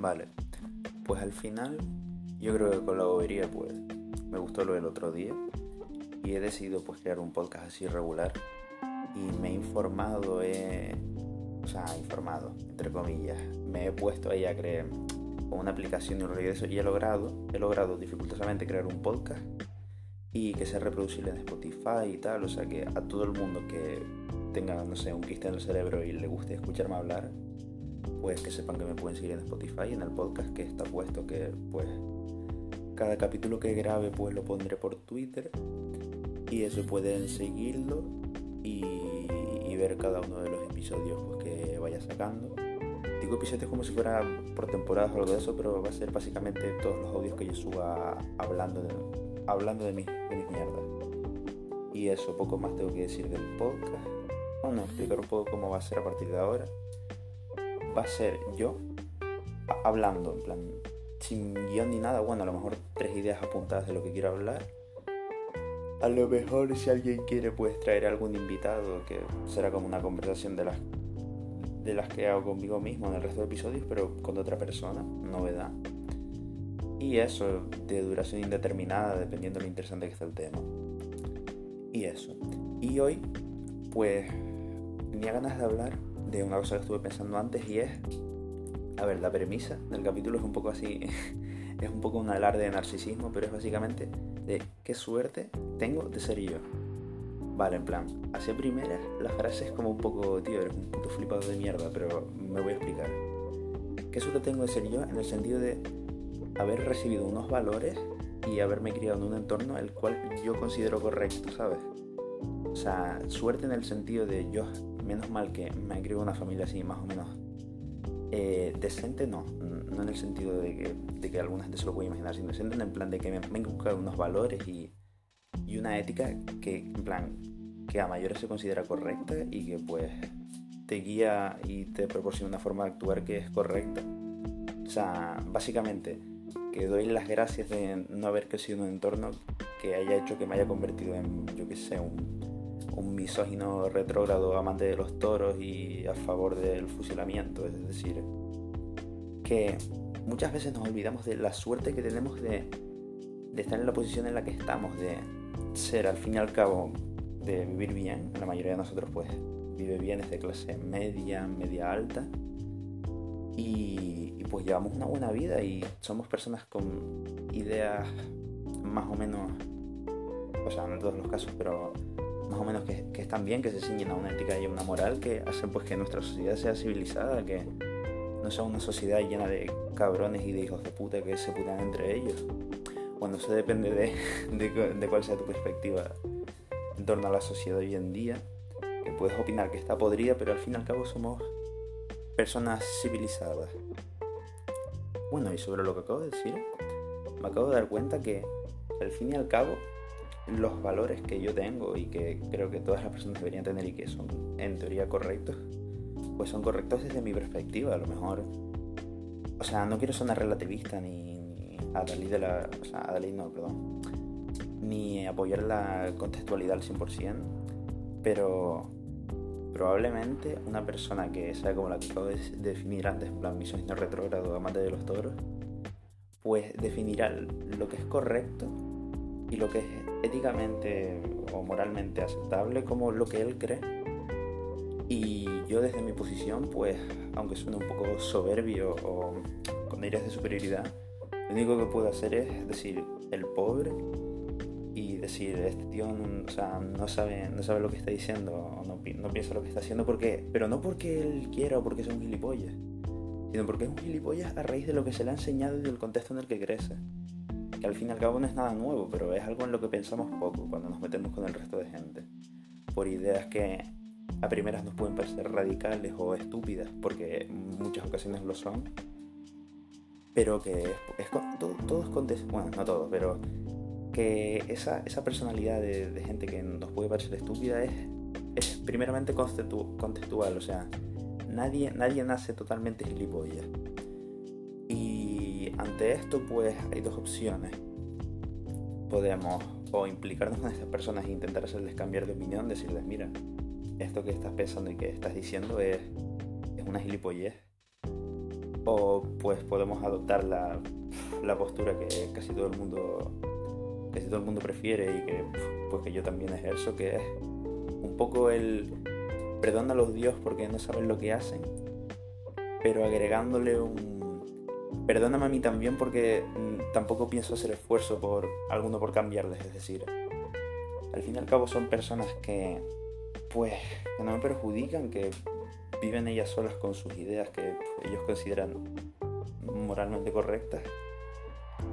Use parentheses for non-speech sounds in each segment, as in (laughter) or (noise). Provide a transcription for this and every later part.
Vale, pues al final yo creo que con la bobería pues me gustó lo del otro día y he decidido pues crear un podcast así regular y me he informado, he, o sea, informado, entre comillas, me he puesto ahí a crear con una aplicación y un eso y he logrado, he logrado dificultosamente crear un podcast y que sea reproducible en Spotify y tal, o sea que a todo el mundo que tenga, no sé, un quiste en el cerebro y le guste escucharme hablar, pues que sepan que me pueden seguir en Spotify, en el podcast que está puesto que pues cada capítulo que grabe pues lo pondré por Twitter y eso pueden seguirlo y, ver cada uno de los episodios pues, que vaya sacando. Digo episodios como si fuera por temporadas o algo de eso, pero va a ser básicamente todos los audios que yo suba hablando de, hablando mis, de mis mierdas. Y eso, poco más tengo que decir del podcast. Bueno, explicar un poco cómo va a ser a partir de ahora. Va a ser yo hablando, en plan, sin guion ni nada. Bueno, a lo mejor tres ideas apuntadas de lo que quiero hablar. A lo mejor si alguien quiere puedes traer algún invitado que será como una conversación de las de las que hago conmigo mismo en el resto de episodios, pero con otra persona, novedad. Y eso, de duración indeterminada, dependiendo de lo interesante que esté el tema. Y eso. Y hoy, pues, tenía ganas de hablar de una cosa que estuve pensando antes y es, a ver, la premisa del capítulo es un poco así, (laughs) es un poco un alarde de narcisismo, pero es básicamente de qué suerte tengo de ser yo. Vale, en plan, hacia primera la frase es como un poco, tío, eres un puto flipado de mierda, pero me voy a explicar. ¿Qué suerte tengo de ser yo en el sentido de haber recibido unos valores y haberme criado en un entorno el cual yo considero correcto, ¿sabes? O sea, suerte en el sentido de yo, menos mal que me criado una familia así, más o menos eh, decente, no, no en el sentido de que, de que alguna gente se lo puede imaginar, sino decente en el plan de que me, me buscar unos valores y, y una ética que, en plan, que a mayores se considera correcta y que pues te guía y te proporciona una forma de actuar que es correcta. O sea, básicamente, que doy las gracias de no haber crecido en un entorno que haya hecho que me haya convertido en, yo qué sé, un, un misógino retrógrado amante de los toros y a favor del fusilamiento. Es decir, que muchas veces nos olvidamos de la suerte que tenemos de, estar en la posición en la que estamos, de ser al fin y al cabo, de vivir bien. La mayoría de nosotros pues vive bien, es de clase media, media alta. Y pues llevamos una buena vida y somos personas con ideas más o menos, o sea, no en todos los casos, pero más o menos que, están bien, que se ciñen a una ética y una moral que hacen pues que nuestra sociedad sea civilizada, que no sea una sociedad llena de cabrones y de hijos de puta que se putan entre ellos. Bueno, eso depende de, de, de cuál sea tu perspectiva en torno a la sociedad hoy en día, que puedes opinar que está podrida, pero al fin y al cabo somos personas civilizadas. Bueno, y sobre lo que acabo de decir, me acabo de dar cuenta que al fin y al cabo los valores que yo tengo y que creo que todas las personas deberían tener y que son en teoría correctos, pues son correctos desde mi perspectiva. A lo mejor, o sea, no quiero sonar relativista ni, a Dalí de la, o sea, a Dalí no, perdón, ni apoyar la contextualidad al 100%, pero probablemente una persona que sea como la que acabo de definir antes, en plan misógino retrógrado, amante de los toros, pues definirá lo que es correcto y lo que es éticamente o moralmente aceptable como lo que él cree. Y yo desde mi posición, pues, aunque suene un poco soberbio o con aires de superioridad, lo único que puedo hacer es decir, el pobre y decir, este tío no, o sea, no, sabe, no sabe lo que está diciendo, no, no piensa lo que está haciendo, porque, pero no porque él quiera o porque es un gilipollas, sino porque es un gilipollas a raíz de lo que se le ha enseñado y del contexto en el que crece. Que al fin y al cabo no es nada nuevo, pero es algo en lo que pensamos poco cuando nos metemos con el resto de gente. Por ideas que a primeras nos pueden parecer radicales o estúpidas, porque muchas ocasiones lo son, pero que es, es todo, todos contextos, bueno, no todos, pero que esa, esa personalidad de, gente que nos puede parecer estúpida es, es primeramente contextual, o sea, nadie, nadie nace totalmente gilipollas. Ante esto pues hay dos opciones. Podemos o implicarnos con estas personas e intentar hacerles cambiar de opinión, decirles, mira, esto que estás pensando y que estás diciendo es, es una gilipollez. o pues podemos adoptar la, la postura que casi todo el mundo casi todo el mundo prefiere y que pues que yo también ejerzo que es un poco el perdona a los dios porque no saben lo que hacen pero agregándole un perdóname a mí también porque mm, tampoco pienso hacer esfuerzo por alguno por cambiarles es decir al fin y al cabo son personas que pues que no me perjudican que viven ellas solas con sus ideas que ellos consideran moralmente correctas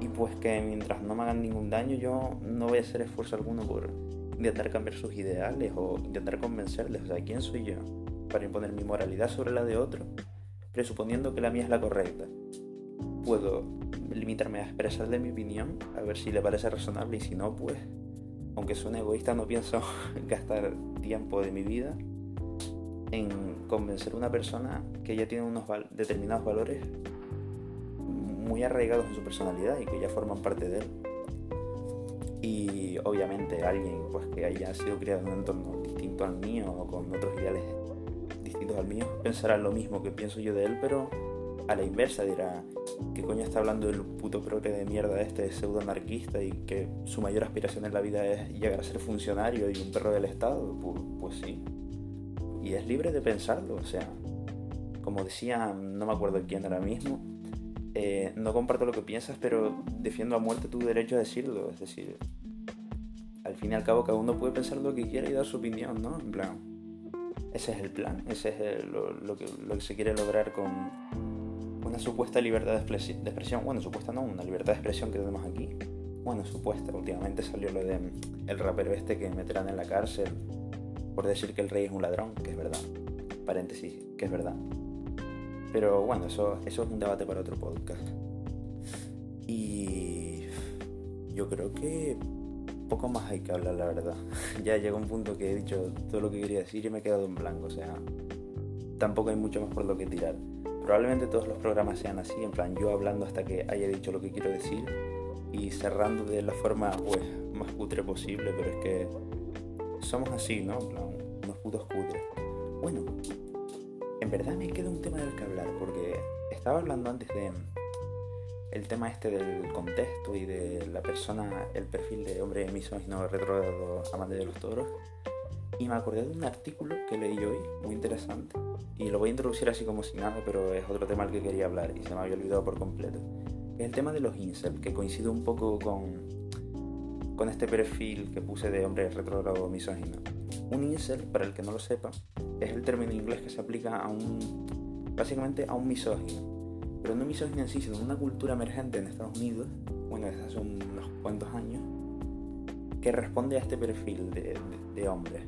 y pues que mientras no me hagan ningún daño yo no voy a hacer esfuerzo alguno por intentar cambiar sus ideales o intentar convencerles. O sea, ¿quién soy yo para imponer mi moralidad sobre la de otro, presuponiendo que la mía es la correcta? Puedo limitarme a expresarle mi opinión, a ver si le parece razonable y si no, pues, aunque suene egoísta, no pienso (laughs) gastar tiempo de mi vida en convencer a una persona que ya tiene unos determinados valores muy arraigados en su personalidad y que ya forman parte de él. Y obviamente alguien pues, que haya sido criado en un entorno distinto al mío o con otros ideales distintos al mío pensará lo mismo que pienso yo de él, pero a la inversa dirá que coño está hablando del puto progre de mierda este pseudo anarquista y que su mayor aspiración en la vida es llegar a ser funcionario y un perro del Estado. Pues, pues sí. Y es libre de pensarlo, o sea, como decía, no me acuerdo quién ahora mismo, eh, no comparto lo que piensas, pero defiendo a muerte tu derecho a decirlo. Es decir, al fin y al cabo cada uno puede pensar lo que quiera y dar su opinión, ¿no? En plan, ese es el plan, ese es lo, que, se quiere lograr con una supuesta libertad de, expresión. Bueno, supuesta no, una libertad de expresión que tenemos aquí. Bueno, supuesta, últimamente salió lo de el rapero este que meterán en la cárcel por decir que el rey es un ladrón, que es verdad. Paréntesis, que es verdad. Pero bueno, eso, eso es un debate para otro podcast. Y yo creo que poco más hay que hablar, la verdad. (laughs) ya llegó un punto que he dicho todo lo que quería decir y me he quedado en blanco. O sea, tampoco hay mucho más por lo que tirar. Probablemente todos los programas sean así, en plan yo hablando hasta que haya dicho lo que quiero decir y cerrando de la forma pues, más cutre posible, pero es que somos así, ¿no? En plan, unos putos cutres. Bueno, en verdad me queda un tema del que hablar, porque estaba hablando antes de el tema este del contexto y de la persona, el perfil de hombre misógino retrógrado amante de los toros. Y me acordé de un artículo que leí hoy, muy interesante. Y lo voy a introducir así como si nada, pero es otro tema al que quería hablar y se me había olvidado por completo. Es el tema de los incel, que coincide un poco con, con este perfil que puse de hombre retrógrado misógino. Un incel, para el que no lo sepa, es el término inglés que se aplica a un, básicamente a un misógino. Pero no misógino en sí, sino una cultura emergente en Estados Unidos, bueno, desde hace unos cuantos años, que responde a este perfil de, de, hombres.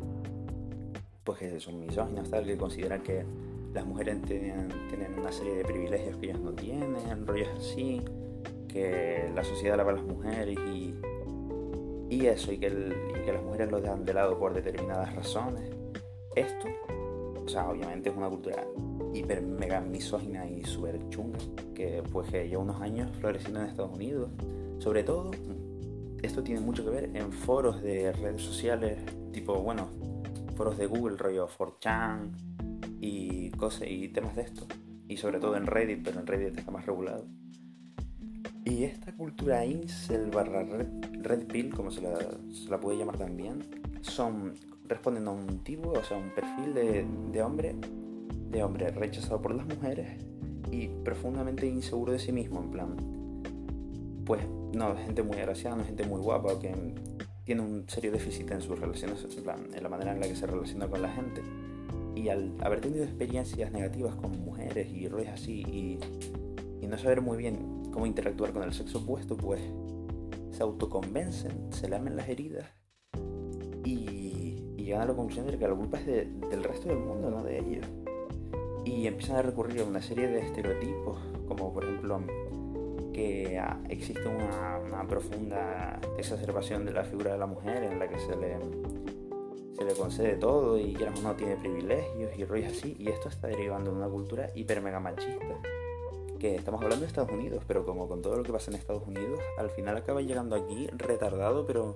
Pues que son misóginos, tal, que consideran que las mujeres tienen, tienen, una serie de privilegios que ellas no tienen, rollos así, que la sociedad lava a las mujeres y y eso, y que, que las mujeres lo dejan de lado por determinadas razones. Esto, o sea, obviamente es una cultura hiper mega misógina y súper chunga, que pues que lleva unos años floreciendo en Estados Unidos. Sobre todo, esto tiene mucho que ver en foros de redes sociales, tipo, bueno, foros de Google, rollo 4chan y cosas y temas de esto. Y sobre todo en Reddit, pero en Reddit está más regulado. Y esta cultura incel barra red, pill, como se la, puede llamar también, son responden a un tipo, o sea, un perfil de, hombre, de hombre rechazado por las mujeres y profundamente inseguro de sí mismo, en plan, pues no, gente muy agraciada, no gente muy guapa, que tiene un serio déficit en sus relaciones, en, plan, en la manera en la que se relaciona con la gente. Y al haber tenido experiencias negativas con mujeres y roles así y, y no saber muy bien cómo interactuar con el sexo opuesto, pues se autoconvencen, se lamen las heridas y, llegan a la conclusión de que la culpa es del resto del mundo, no de ellos. Y empiezan a recurrir a una serie de estereotipos, como por ejemplo que existe una, profunda exacerbación de la figura de la mujer en la que se le, se le concede todo y que no tiene privilegios y rollos así. Y esto está derivando de una cultura hiper mega machista que estamos hablando de Estados Unidos, pero como con todo lo que pasa en Estados Unidos, al final acaba llegando aquí retardado, pero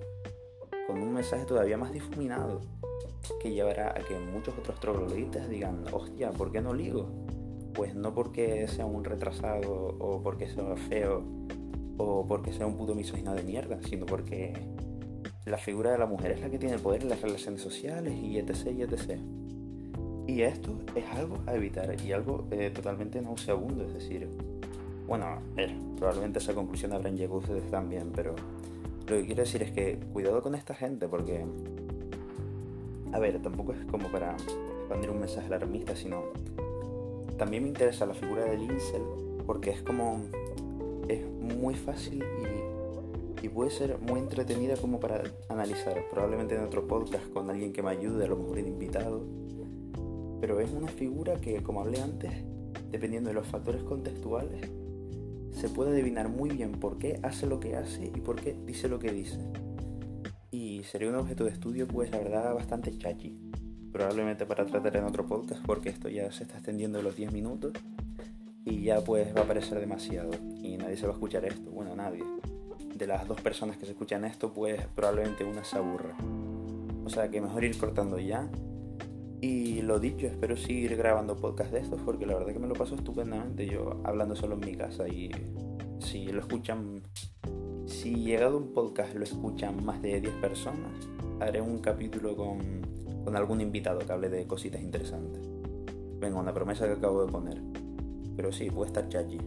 con un mensaje todavía más difuminado, que llevará a que muchos otros trogloditas digan, hostia, ¿por qué no ligo? Pues no porque sea un retrasado o porque sea feo o porque sea un puto misógino de mierda, sino porque la figura de la mujer es la que tiene el poder en las relaciones sociales y etc. y etc. Y esto es algo a evitar y algo eh, totalmente nauseabundo, es decir, bueno, probablemente esa conclusión habrán llegado ustedes también, pero lo que quiero decir es que cuidado con esta gente porque, a ver, tampoco es como para expandir un mensaje alarmista, sino también me interesa la figura del incel porque es como, es muy fácil y, puede ser muy entretenida como para analizar, probablemente en otro podcast con alguien que me ayude, a lo mejor de invitado pero es una figura que, como hablé antes, dependiendo de los factores contextuales, se puede adivinar muy bien por qué hace lo que hace y por qué dice lo que dice. Y sería un objeto de estudio, pues la verdad, bastante chachi. Probablemente para tratar en otro podcast, porque esto ya se está extendiendo los 10 minutos y ya pues va a parecer demasiado y nadie se va a escuchar esto. Bueno, nadie. De las dos personas que se escuchan esto, pues probablemente una se aburra. O sea que mejor ir cortando ya y lo dicho, espero seguir grabando podcast de estos porque la verdad que me lo paso estupendamente yo hablando solo en mi casa y si lo escuchan, si llegado un podcast lo escuchan más de 10 personas, haré un capítulo con, con algún invitado que hable de cositas interesantes. Venga, una promesa que acabo de poner. Pero sí, puede estar chachi.